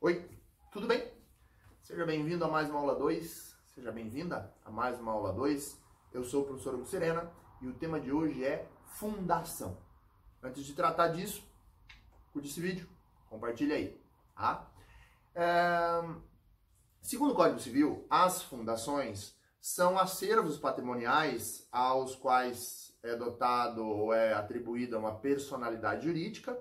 Oi, tudo bem? Seja bem-vindo a mais uma aula 2, seja bem-vinda a mais uma aula 2. Eu sou o professor Hugo Serena e o tema de hoje é fundação. Antes de tratar disso, curte esse vídeo, compartilha aí, tá? É... Segundo o Código Civil, as fundações são acervos patrimoniais aos quais é dotado ou é atribuída uma personalidade jurídica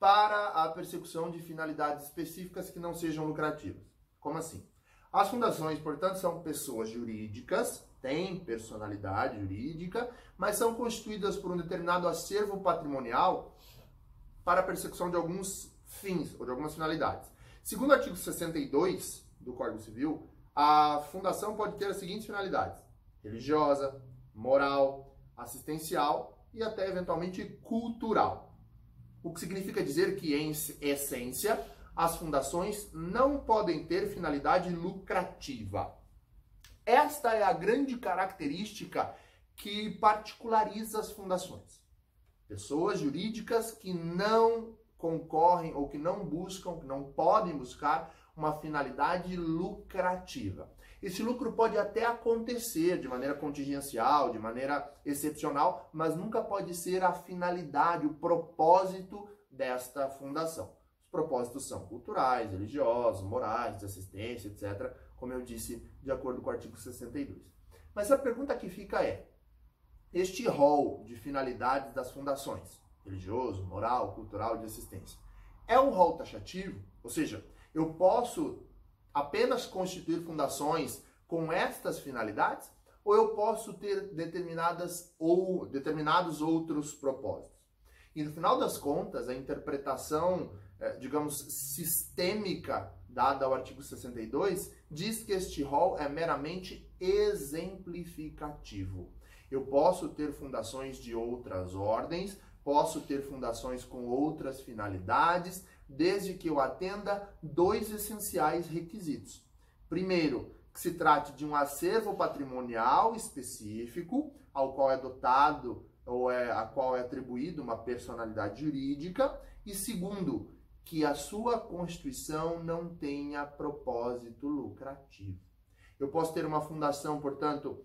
para a persecução de finalidades específicas que não sejam lucrativas. Como assim? As fundações, portanto, são pessoas jurídicas, têm personalidade jurídica, mas são constituídas por um determinado acervo patrimonial para a persecução de alguns fins ou de algumas finalidades. Segundo o artigo 62 do Código Civil, a fundação pode ter as seguintes finalidades: religiosa, moral, assistencial e até eventualmente cultural. O que significa dizer que, em essência, as fundações não podem ter finalidade lucrativa. Esta é a grande característica que particulariza as fundações. Pessoas jurídicas que não concorrem ou que não buscam, que não podem buscar uma finalidade lucrativa. Esse lucro pode até acontecer de maneira contingencial, de maneira excepcional, mas nunca pode ser a finalidade, o propósito desta fundação. Os propósitos são culturais, religiosos, morais, de assistência, etc., como eu disse, de acordo com o artigo 62. Mas a pergunta que fica é: este rol de finalidades das fundações, religioso, moral, cultural, de assistência, é um rol taxativo? Ou seja, eu posso apenas constituir fundações com estas finalidades ou eu posso ter determinadas ou determinados outros propósitos. E no final das contas, a interpretação, eh, digamos, sistêmica dada ao artigo 62 diz que este rol é meramente exemplificativo. Eu posso ter fundações de outras ordens, posso ter fundações com outras finalidades, desde que eu atenda dois essenciais requisitos. Primeiro, que se trate de um acervo patrimonial específico, ao qual é dotado ou é, a qual é atribuído uma personalidade jurídica, e segundo, que a sua constituição não tenha propósito lucrativo. Eu posso ter uma fundação, portanto,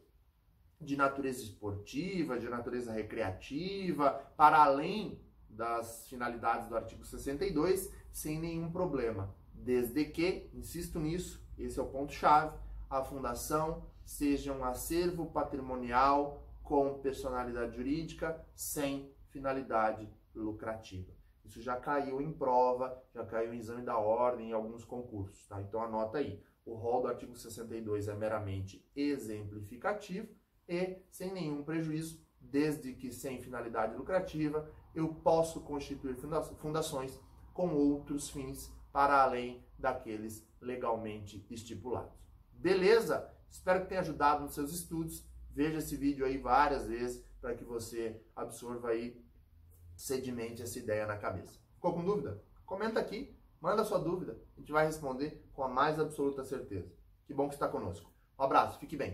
de natureza esportiva, de natureza recreativa, para além das finalidades do artigo 62 sem nenhum problema, desde que, insisto nisso, esse é o ponto-chave, a fundação seja um acervo patrimonial com personalidade jurídica sem finalidade lucrativa. Isso já caiu em prova, já caiu em exame da ordem em alguns concursos, tá? Então anota aí. O rol do artigo 62 é meramente exemplificativo e sem nenhum prejuízo, desde que sem finalidade lucrativa, eu posso constituir fundações com outros fins para além daqueles legalmente estipulados. Beleza? Espero que tenha ajudado nos seus estudos. Veja esse vídeo aí várias vezes para que você absorva aí, sedimente essa ideia na cabeça. Ficou com dúvida? Comenta aqui, manda sua dúvida, a gente vai responder com a mais absoluta certeza. Que bom que está conosco. Um abraço, fique bem.